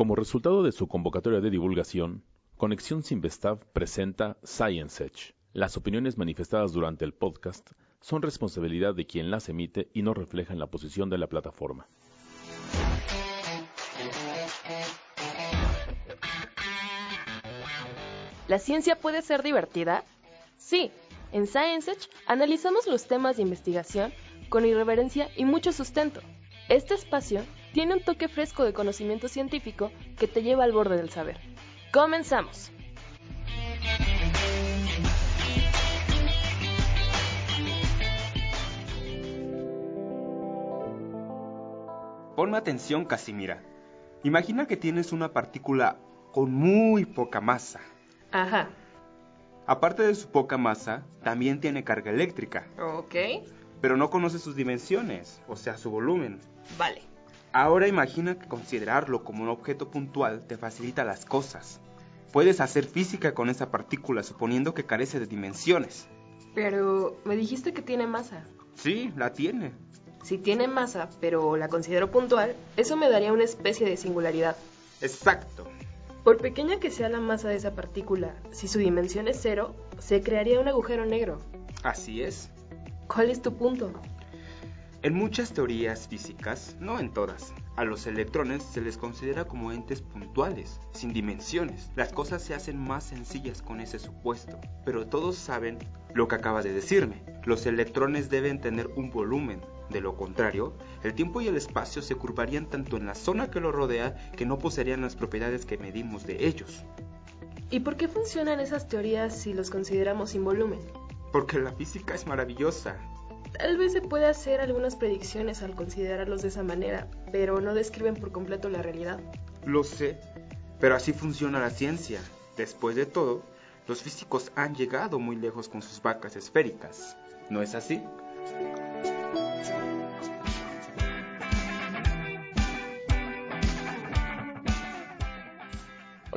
Como resultado de su convocatoria de divulgación, Conexión Sinvestav presenta Science Edge. Las opiniones manifestadas durante el podcast son responsabilidad de quien las emite y no reflejan la posición de la plataforma. ¿La ciencia puede ser divertida? Sí, en Science Edge analizamos los temas de investigación con irreverencia y mucho sustento. Este espacio tiene un toque fresco de conocimiento científico que te lleva al borde del saber. Comenzamos. Ponme atención, Casimira. Imagina que tienes una partícula con muy poca masa. Ajá. Aparte de su poca masa, también tiene carga eléctrica. Ok. Pero no conoce sus dimensiones, o sea, su volumen. Vale. Ahora imagina que considerarlo como un objeto puntual te facilita las cosas. Puedes hacer física con esa partícula suponiendo que carece de dimensiones. Pero me dijiste que tiene masa. Sí, la tiene. Si tiene masa, pero la considero puntual, eso me daría una especie de singularidad. Exacto. Por pequeña que sea la masa de esa partícula, si su dimensión es cero, se crearía un agujero negro. Así es. ¿Cuál es tu punto? En muchas teorías físicas, no en todas, a los electrones se les considera como entes puntuales, sin dimensiones. Las cosas se hacen más sencillas con ese supuesto, pero todos saben lo que acaba de decirme. Los electrones deben tener un volumen, de lo contrario, el tiempo y el espacio se curvarían tanto en la zona que lo rodea que no poseerían las propiedades que medimos de ellos. ¿Y por qué funcionan esas teorías si los consideramos sin volumen? Porque la física es maravillosa. Tal vez se pueda hacer algunas predicciones al considerarlos de esa manera, pero no describen por completo la realidad. Lo sé, pero así funciona la ciencia. Después de todo, los físicos han llegado muy lejos con sus vacas esféricas. ¿No es así?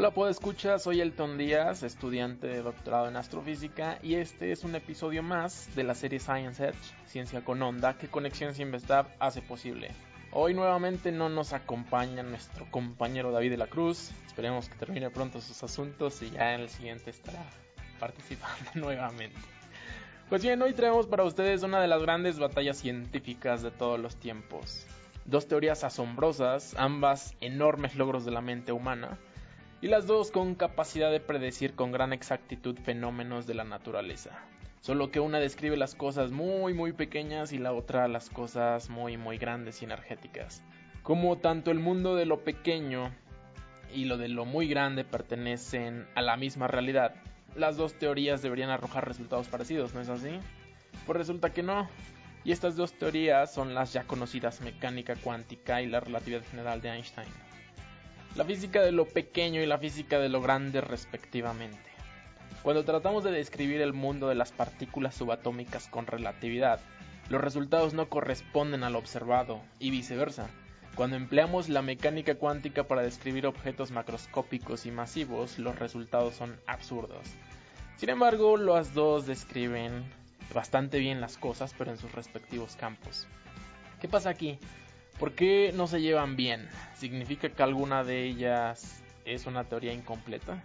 Hola, puedo escuchar, soy Elton Díaz, estudiante de doctorado en astrofísica y este es un episodio más de la serie Science Edge, Ciencia con Onda, que Conexión Sinvestav hace posible. Hoy nuevamente no nos acompaña nuestro compañero David de la Cruz, esperemos que termine pronto sus asuntos y ya en el siguiente estará participando nuevamente. Pues bien, hoy traemos para ustedes una de las grandes batallas científicas de todos los tiempos. Dos teorías asombrosas, ambas enormes logros de la mente humana, y las dos con capacidad de predecir con gran exactitud fenómenos de la naturaleza. Solo que una describe las cosas muy muy pequeñas y la otra las cosas muy muy grandes y energéticas. Como tanto el mundo de lo pequeño y lo de lo muy grande pertenecen a la misma realidad, las dos teorías deberían arrojar resultados parecidos, ¿no es así? Pues resulta que no. Y estas dos teorías son las ya conocidas mecánica cuántica y la relatividad general de Einstein la física de lo pequeño y la física de lo grande respectivamente. Cuando tratamos de describir el mundo de las partículas subatómicas con relatividad, los resultados no corresponden a lo observado y viceversa. Cuando empleamos la mecánica cuántica para describir objetos macroscópicos y masivos, los resultados son absurdos. Sin embargo, las dos describen bastante bien las cosas, pero en sus respectivos campos. ¿Qué pasa aquí? ¿Por qué no se llevan bien? ¿Significa que alguna de ellas es una teoría incompleta?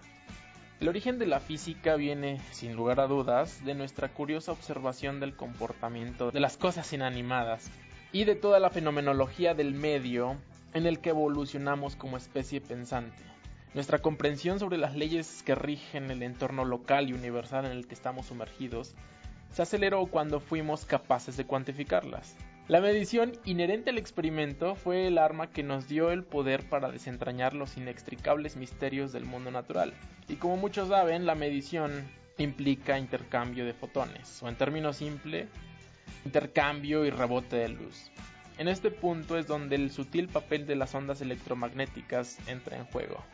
El origen de la física viene, sin lugar a dudas, de nuestra curiosa observación del comportamiento de las cosas inanimadas y de toda la fenomenología del medio en el que evolucionamos como especie pensante. Nuestra comprensión sobre las leyes que rigen el entorno local y universal en el que estamos sumergidos se aceleró cuando fuimos capaces de cuantificarlas. La medición inherente al experimento fue el arma que nos dio el poder para desentrañar los inextricables misterios del mundo natural. Y como muchos saben, la medición implica intercambio de fotones, o en términos simples, intercambio y rebote de luz. En este punto es donde el sutil papel de las ondas electromagnéticas entra en juego.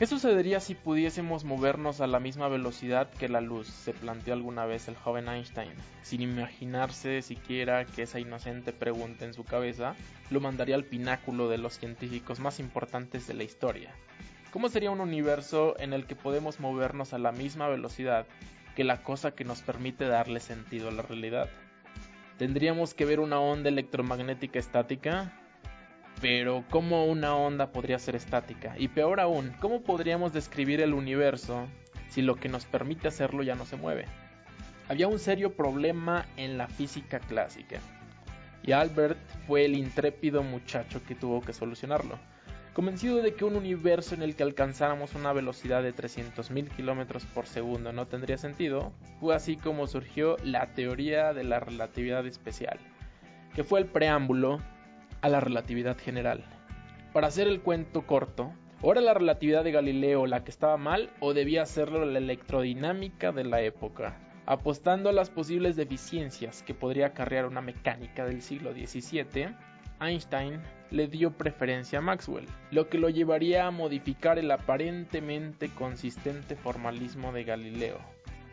¿Qué sucedería si pudiésemos movernos a la misma velocidad que la luz? Se planteó alguna vez el joven Einstein. Sin imaginarse siquiera que esa inocente pregunta en su cabeza lo mandaría al pináculo de los científicos más importantes de la historia. ¿Cómo sería un universo en el que podemos movernos a la misma velocidad que la cosa que nos permite darle sentido a la realidad? ¿Tendríamos que ver una onda electromagnética estática? Pero ¿cómo una onda podría ser estática? Y peor aún, ¿cómo podríamos describir el universo si lo que nos permite hacerlo ya no se mueve? Había un serio problema en la física clásica. Y Albert fue el intrépido muchacho que tuvo que solucionarlo. Convencido de que un universo en el que alcanzáramos una velocidad de 300.000 km por segundo no tendría sentido, fue así como surgió la teoría de la relatividad especial, que fue el preámbulo a la relatividad general. Para hacer el cuento corto, ¿o era la relatividad de Galileo la que estaba mal o debía hacerlo la electrodinámica de la época? Apostando a las posibles deficiencias que podría acarrear una mecánica del siglo XVII, Einstein le dio preferencia a Maxwell, lo que lo llevaría a modificar el aparentemente consistente formalismo de Galileo.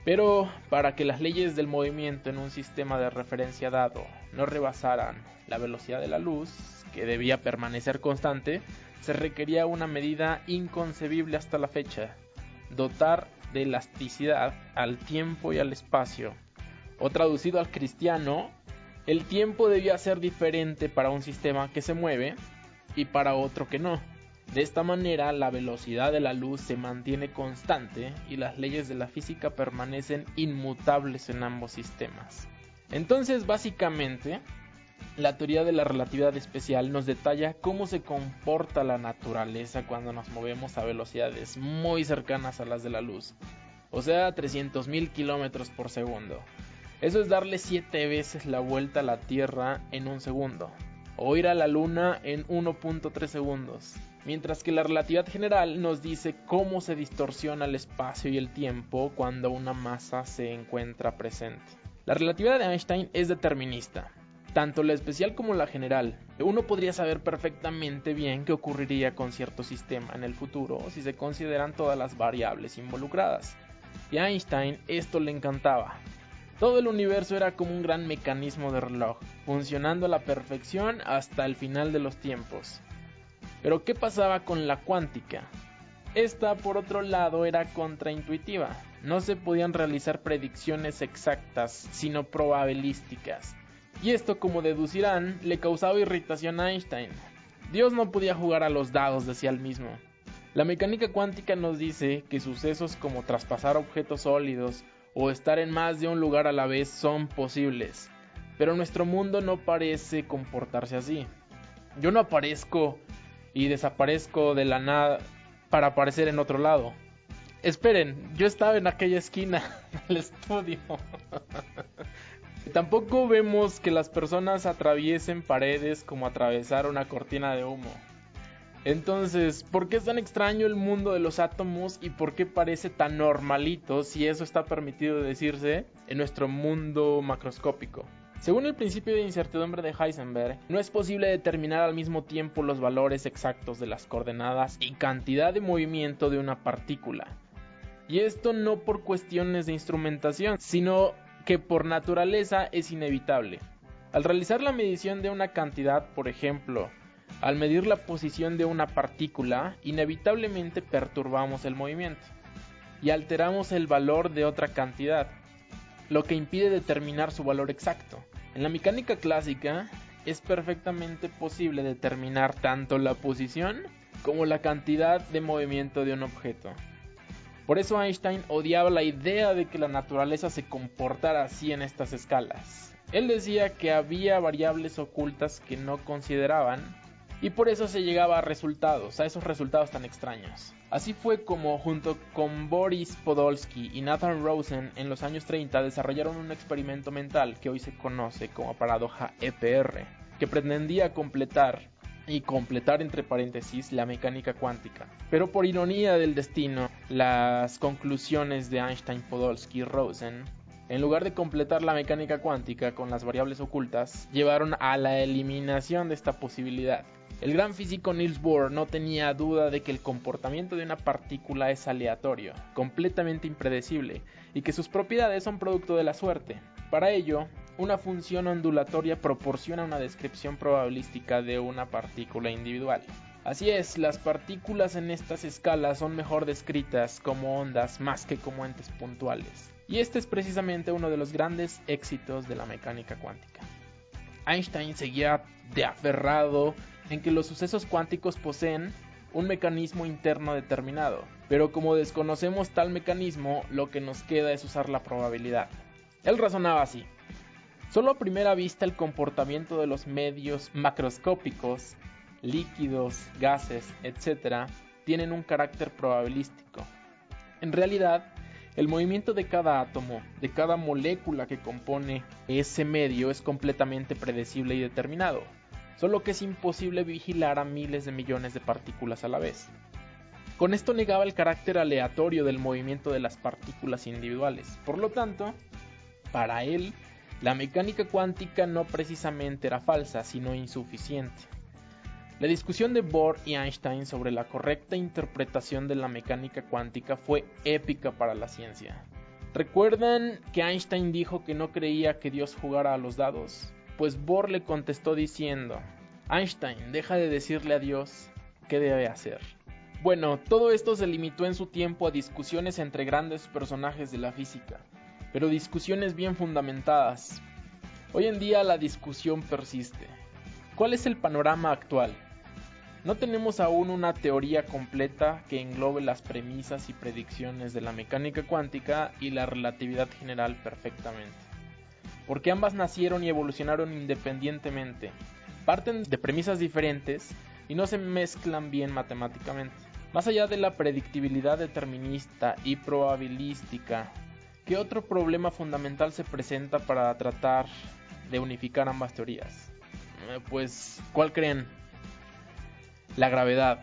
Pero para que las leyes del movimiento en un sistema de referencia dado no rebasaran la velocidad de la luz, que debía permanecer constante, se requería una medida inconcebible hasta la fecha, dotar de elasticidad al tiempo y al espacio. O traducido al cristiano, el tiempo debía ser diferente para un sistema que se mueve y para otro que no. De esta manera la velocidad de la luz se mantiene constante y las leyes de la física permanecen inmutables en ambos sistemas. Entonces básicamente la teoría de la relatividad especial nos detalla cómo se comporta la naturaleza cuando nos movemos a velocidades muy cercanas a las de la luz, o sea 300.000 kilómetros por segundo. Eso es darle 7 veces la vuelta a la Tierra en un segundo, o ir a la Luna en 1.3 segundos. Mientras que la relatividad general nos dice cómo se distorsiona el espacio y el tiempo cuando una masa se encuentra presente. La relatividad de Einstein es determinista, tanto la especial como la general. Uno podría saber perfectamente bien qué ocurriría con cierto sistema en el futuro si se consideran todas las variables involucradas. Y a Einstein esto le encantaba. Todo el universo era como un gran mecanismo de reloj, funcionando a la perfección hasta el final de los tiempos. Pero ¿qué pasaba con la cuántica? Esta, por otro lado, era contraintuitiva. No se podían realizar predicciones exactas, sino probabilísticas. Y esto, como deducirán, le causaba irritación a Einstein. Dios no podía jugar a los dados, decía él mismo. La mecánica cuántica nos dice que sucesos como traspasar objetos sólidos o estar en más de un lugar a la vez son posibles, pero nuestro mundo no parece comportarse así. Yo no aparezco y desaparezco de la nada para aparecer en otro lado. Esperen, yo estaba en aquella esquina del estudio. Tampoco vemos que las personas atraviesen paredes como atravesar una cortina de humo. Entonces, ¿por qué es tan extraño el mundo de los átomos y por qué parece tan normalito si eso está permitido decirse en nuestro mundo macroscópico? Según el principio de incertidumbre de Heisenberg, no es posible determinar al mismo tiempo los valores exactos de las coordenadas y cantidad de movimiento de una partícula. Y esto no por cuestiones de instrumentación, sino que por naturaleza es inevitable. Al realizar la medición de una cantidad, por ejemplo, al medir la posición de una partícula, inevitablemente perturbamos el movimiento y alteramos el valor de otra cantidad, lo que impide determinar su valor exacto. En la mecánica clásica es perfectamente posible determinar tanto la posición como la cantidad de movimiento de un objeto. Por eso Einstein odiaba la idea de que la naturaleza se comportara así en estas escalas. Él decía que había variables ocultas que no consideraban y por eso se llegaba a resultados, a esos resultados tan extraños. Así fue como junto con Boris Podolsky y Nathan Rosen en los años 30 desarrollaron un experimento mental que hoy se conoce como paradoja EPR, que pretendía completar y completar entre paréntesis la mecánica cuántica. Pero por ironía del destino, las conclusiones de Einstein, Podolsky y Rosen, en lugar de completar la mecánica cuántica con las variables ocultas, llevaron a la eliminación de esta posibilidad. El gran físico Niels Bohr no tenía duda de que el comportamiento de una partícula es aleatorio, completamente impredecible, y que sus propiedades son producto de la suerte. Para ello, una función ondulatoria proporciona una descripción probabilística de una partícula individual. Así es, las partículas en estas escalas son mejor descritas como ondas más que como entes puntuales. Y este es precisamente uno de los grandes éxitos de la mecánica cuántica. Einstein seguía de aferrado en que los sucesos cuánticos poseen un mecanismo interno determinado, pero como desconocemos tal mecanismo, lo que nos queda es usar la probabilidad. Él razonaba así. Solo a primera vista el comportamiento de los medios macroscópicos, líquidos, gases, etc., tienen un carácter probabilístico. En realidad, el movimiento de cada átomo, de cada molécula que compone ese medio es completamente predecible y determinado, solo que es imposible vigilar a miles de millones de partículas a la vez. Con esto negaba el carácter aleatorio del movimiento de las partículas individuales. Por lo tanto, para él, la mecánica cuántica no precisamente era falsa, sino insuficiente. La discusión de Bohr y Einstein sobre la correcta interpretación de la mecánica cuántica fue épica para la ciencia. ¿Recuerdan que Einstein dijo que no creía que Dios jugara a los dados? Pues Bohr le contestó diciendo, Einstein, deja de decirle a Dios qué debe hacer. Bueno, todo esto se limitó en su tiempo a discusiones entre grandes personajes de la física, pero discusiones bien fundamentadas. Hoy en día la discusión persiste. ¿Cuál es el panorama actual? No tenemos aún una teoría completa que englobe las premisas y predicciones de la mecánica cuántica y la relatividad general perfectamente. Porque ambas nacieron y evolucionaron independientemente, parten de premisas diferentes y no se mezclan bien matemáticamente. Más allá de la predictibilidad determinista y probabilística, ¿qué otro problema fundamental se presenta para tratar de unificar ambas teorías? Eh, pues, ¿cuál creen? La gravedad.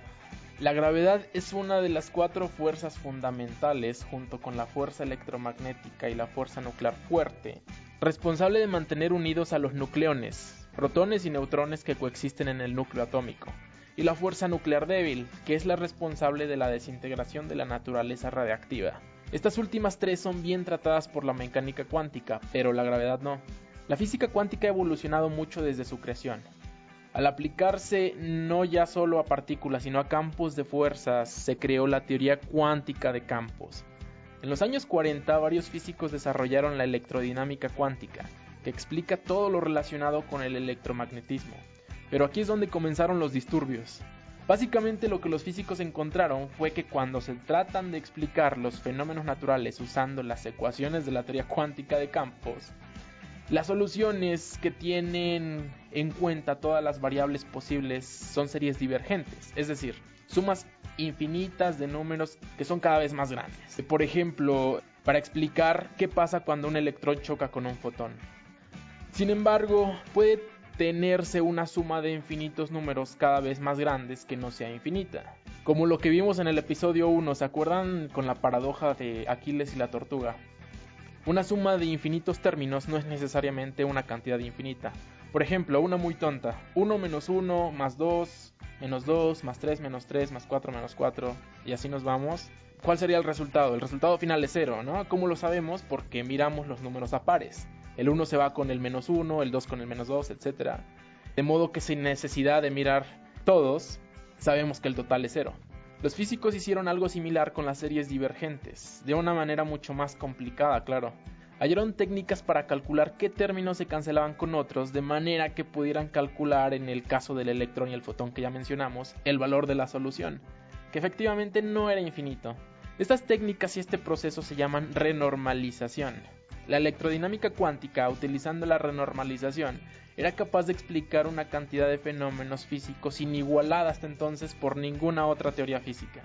La gravedad es una de las cuatro fuerzas fundamentales, junto con la fuerza electromagnética y la fuerza nuclear fuerte, responsable de mantener unidos a los nucleones, protones y neutrones que coexisten en el núcleo atómico, y la fuerza nuclear débil, que es la responsable de la desintegración de la naturaleza radiactiva. Estas últimas tres son bien tratadas por la mecánica cuántica, pero la gravedad no. La física cuántica ha evolucionado mucho desde su creación. Al aplicarse no ya solo a partículas, sino a campos de fuerzas, se creó la teoría cuántica de campos. En los años 40 varios físicos desarrollaron la electrodinámica cuántica, que explica todo lo relacionado con el electromagnetismo. Pero aquí es donde comenzaron los disturbios. Básicamente lo que los físicos encontraron fue que cuando se tratan de explicar los fenómenos naturales usando las ecuaciones de la teoría cuántica de campos, las soluciones que tienen en cuenta todas las variables posibles son series divergentes, es decir, sumas infinitas de números que son cada vez más grandes. Por ejemplo, para explicar qué pasa cuando un electrón choca con un fotón. Sin embargo, puede tenerse una suma de infinitos números cada vez más grandes que no sea infinita. Como lo que vimos en el episodio 1, ¿se acuerdan con la paradoja de Aquiles y la tortuga? Una suma de infinitos términos no es necesariamente una cantidad infinita. Por ejemplo, una muy tonta. 1 menos 1 más 2 menos 2 más 3 menos 3 más 4 menos 4 y así nos vamos. ¿Cuál sería el resultado? El resultado final es 0, ¿no? ¿Cómo lo sabemos? Porque miramos los números a pares. El 1 se va con el menos 1, el 2 con el menos 2, etc. De modo que sin necesidad de mirar todos, sabemos que el total es 0. Los físicos hicieron algo similar con las series divergentes, de una manera mucho más complicada, claro. Hallaron técnicas para calcular qué términos se cancelaban con otros, de manera que pudieran calcular, en el caso del electrón y el fotón que ya mencionamos, el valor de la solución, que efectivamente no era infinito. Estas técnicas y este proceso se llaman renormalización. La electrodinámica cuántica, utilizando la renormalización, era capaz de explicar una cantidad de fenómenos físicos inigualada hasta entonces por ninguna otra teoría física.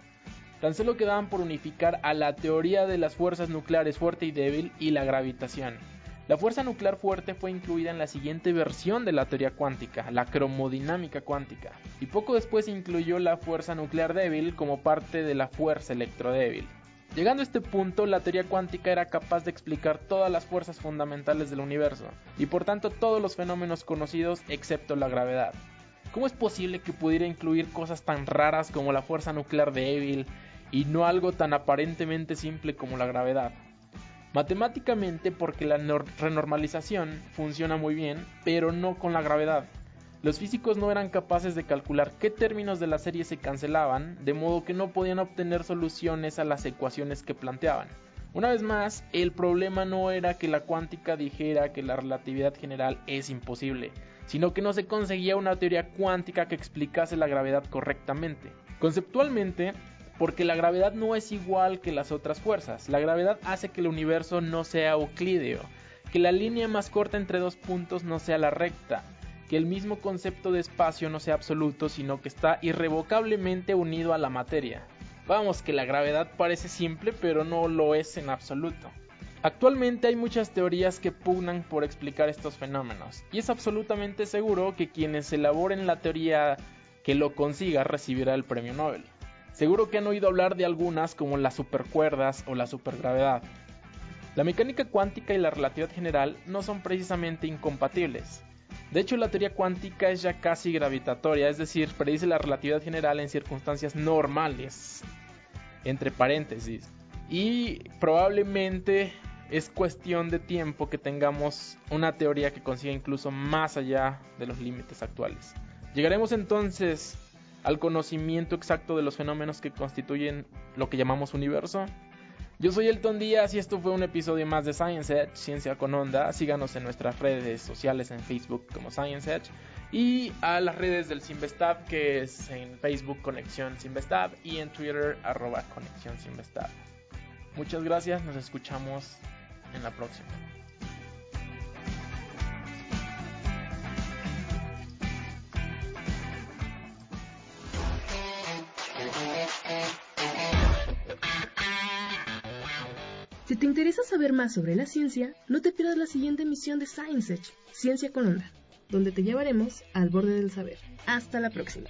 Tan solo quedaban por unificar a la teoría de las fuerzas nucleares fuerte y débil y la gravitación. La fuerza nuclear fuerte fue incluida en la siguiente versión de la teoría cuántica, la cromodinámica cuántica, y poco después incluyó la fuerza nuclear débil como parte de la fuerza electrodébil. Llegando a este punto, la teoría cuántica era capaz de explicar todas las fuerzas fundamentales del universo, y por tanto todos los fenómenos conocidos excepto la gravedad. ¿Cómo es posible que pudiera incluir cosas tan raras como la fuerza nuclear débil y no algo tan aparentemente simple como la gravedad? Matemáticamente porque la renormalización funciona muy bien, pero no con la gravedad. Los físicos no eran capaces de calcular qué términos de la serie se cancelaban, de modo que no podían obtener soluciones a las ecuaciones que planteaban. Una vez más, el problema no era que la cuántica dijera que la relatividad general es imposible, sino que no se conseguía una teoría cuántica que explicase la gravedad correctamente. Conceptualmente, porque la gravedad no es igual que las otras fuerzas. La gravedad hace que el universo no sea euclídeo, que la línea más corta entre dos puntos no sea la recta, que el mismo concepto de espacio no sea absoluto, sino que está irrevocablemente unido a la materia. Vamos, que la gravedad parece simple, pero no lo es en absoluto. Actualmente hay muchas teorías que pugnan por explicar estos fenómenos, y es absolutamente seguro que quienes elaboren la teoría que lo consiga recibirá el premio Nobel. Seguro que han oído hablar de algunas como las supercuerdas o la supergravedad. La mecánica cuántica y la relatividad general no son precisamente incompatibles. De hecho, la teoría cuántica es ya casi gravitatoria, es decir, predice la relatividad general en circunstancias normales, entre paréntesis. Y probablemente es cuestión de tiempo que tengamos una teoría que consiga incluso más allá de los límites actuales. Llegaremos entonces al conocimiento exacto de los fenómenos que constituyen lo que llamamos universo. Yo soy Elton Díaz y esto fue un episodio más de Science Edge, Ciencia con Onda. Síganos en nuestras redes sociales en Facebook como Science Edge y a las redes del Simvestab que es en Facebook Conexión Simvestab y en Twitter arroba Conexión Simvestab. Muchas gracias, nos escuchamos en la próxima. Te interesa saber más sobre la ciencia, no te pierdas la siguiente emisión de Science Edge, Ciencia con Onda, donde te llevaremos al borde del saber. Hasta la próxima.